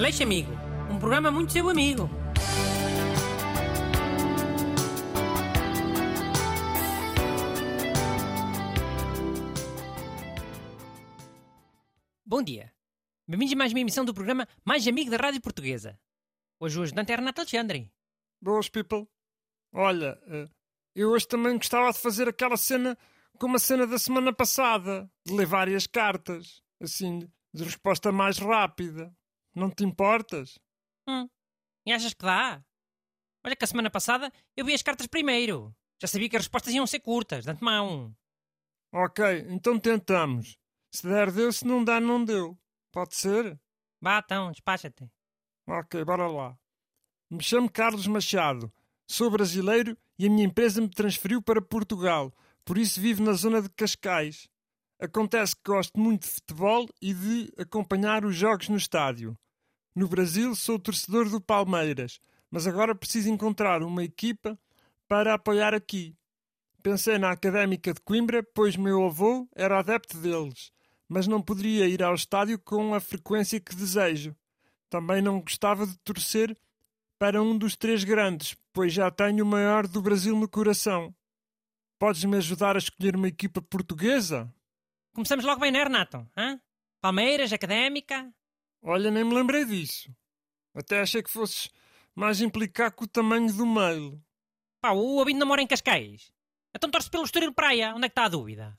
Aleixo Amigo, um programa muito seu amigo. Bom dia. Bem-vindos a mais uma emissão do programa Mais Amigo da Rádio Portuguesa. Hoje o ajudante é Renato Alexandre. Boas, people. Olha, eh, eu hoje também gostava de fazer aquela cena como a cena da semana passada, de ler várias cartas, assim, de resposta mais rápida. Não te importas? Hum. E achas que dá? Olha que a semana passada eu vi as cartas primeiro. Já sabia que as respostas iam ser curtas, de antemão. Ok, então tentamos. Se der, deu. Se não der, não deu. Pode ser? Vá então, despacha-te. Ok, bora lá. Me chamo Carlos Machado. Sou brasileiro e a minha empresa me transferiu para Portugal. Por isso vivo na zona de Cascais. Acontece que gosto muito de futebol e de acompanhar os jogos no estádio. No Brasil sou torcedor do Palmeiras, mas agora preciso encontrar uma equipa para apoiar aqui. Pensei na Académica de Coimbra, pois meu avô era adepto deles, mas não poderia ir ao estádio com a frequência que desejo. Também não gostava de torcer para um dos três grandes, pois já tenho o maior do Brasil no coração. Podes-me ajudar a escolher uma equipa portuguesa? Começamos logo bem, né, Renato? Hã? Palmeiras, Académica. Olha, nem me lembrei disso. Até achei que fosses mais implicar com o tamanho do mail. Pá, o ouvinte não mora em Cascais. Então torce pelo Estoril Praia. Onde é que está a dúvida?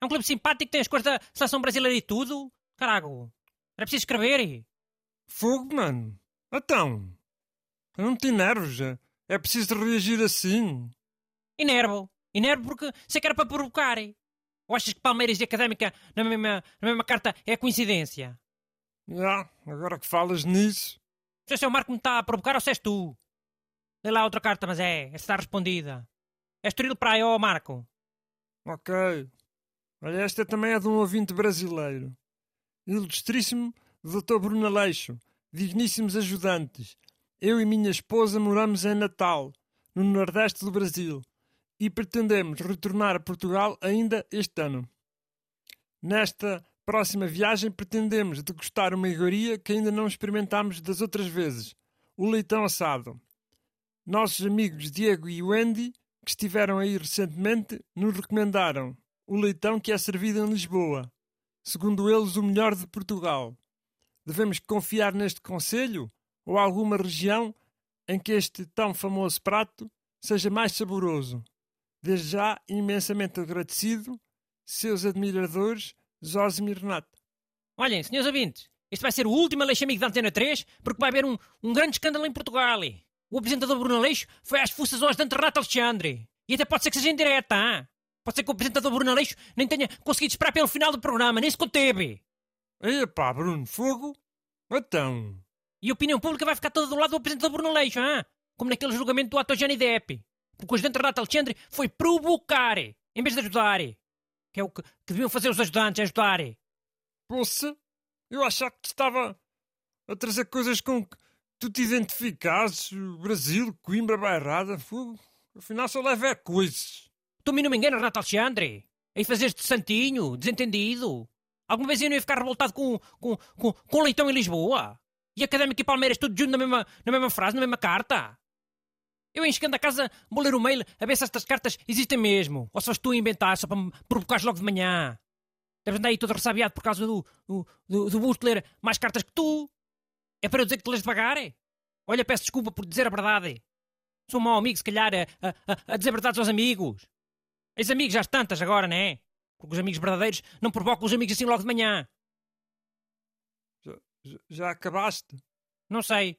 É um clube simpático, tem as cores da seleção brasileira e tudo. Carago, era preciso escrever. Fogo, mano. Então. Eu não te nervos. é- É preciso reagir assim. Inervo. Inervo porque sei que era para provocar. Ou achas que Palmeiras e Académica na mesma, na mesma carta é coincidência? Já, agora que falas nisso. Se é o Marco que me está a provocar ou se és tu. Lê lá outra carta, mas é. Esta está respondida. É Estoril Praia, ó Marco. Ok. Olha, esta também é de um ouvinte brasileiro. Ilustríssimo Dr. Bruno Aleixo, digníssimos ajudantes. Eu e minha esposa moramos em Natal, no nordeste do Brasil, e pretendemos retornar a Portugal ainda este ano. Nesta próxima viagem pretendemos degustar uma iguaria que ainda não experimentámos das outras vezes, o leitão assado. Nossos amigos Diego e Wendy, que estiveram aí recentemente, nos recomendaram o leitão que é servido em Lisboa, segundo eles o melhor de Portugal. Devemos confiar neste conselho ou alguma região em que este tão famoso prato seja mais saboroso. Desde já, imensamente agradecido, seus admiradores, Zósimo e Renato. Olhem, senhores ouvintes, este vai ser o último Aleixo Amigo da Antena 3 porque vai haver um, um grande escândalo em Portugal. O apresentador Bruno Aleixo foi às fuças ao ajudante Renato Alexandre. E até pode ser que seja em direta, hein? Pode ser que o apresentador Bruno Aleixo nem tenha conseguido esperar pelo final do programa, nem se conteve. Epá, Bruno, fogo? Então, E a opinião pública vai ficar toda do lado do apresentador Bruno Aleixo, hein? Como naquele julgamento do ator Johnny Depp. Porque o ajudante Renato Alexandre foi provocar, em vez de ajudar. Que é o que, que deviam fazer os ajudantes, ajudar. poça, eu achava que te estava a trazer coisas com que tu te identificasses, Brasil, Coimbra, Bairrada, fogo. Afinal só leva é coisas. Tu me não me enganas, Renato Alexandre. Aí fazes-te santinho, desentendido. Alguma vez eu não ia ficar revoltado com, com, com, com Leitão em Lisboa? E Académico e Palmeiras tudo junto na mesma, na mesma frase, na mesma carta? Eu em chegando a casa vou ler o mail a ver se estas cartas existem mesmo. Ou se foste tu a inventar só para me provocares logo de manhã. Deves andar aí todo ressabiado por causa do, do, do, do busto ler mais cartas que tu. É para eu dizer que te lês devagar? é? Olha, peço desculpa por dizer a verdade. Sou um mau amigo, se calhar, a, a, a- dizer verdades aos amigos. As amigos já tantas agora, não é? Porque os amigos verdadeiros não provocam os amigos assim logo de manhã. Já- já acabaste? Não sei.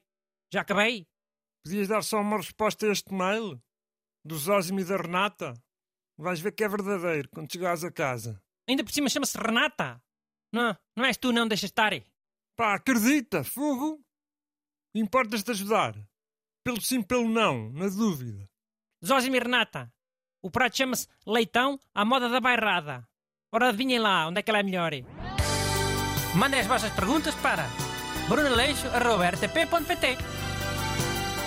Já acabei? Podias dar só uma resposta a este mail? Do Zósimo e da Renata? Vais ver que é verdadeiro quando chegares a casa. Ainda por cima chama-se Renata. Não, não és tu, não deixas estar. Pá, acredita, fogo! Importas-te ajudar? Pelo sim, pelo não, na dúvida. Zózimo e Renata. O prato chama-se Leitão à moda da bairrada. Ora, adivinhem lá onde é que ela é melhor. Mandem as vossas perguntas para brunaleixo.rtp.pt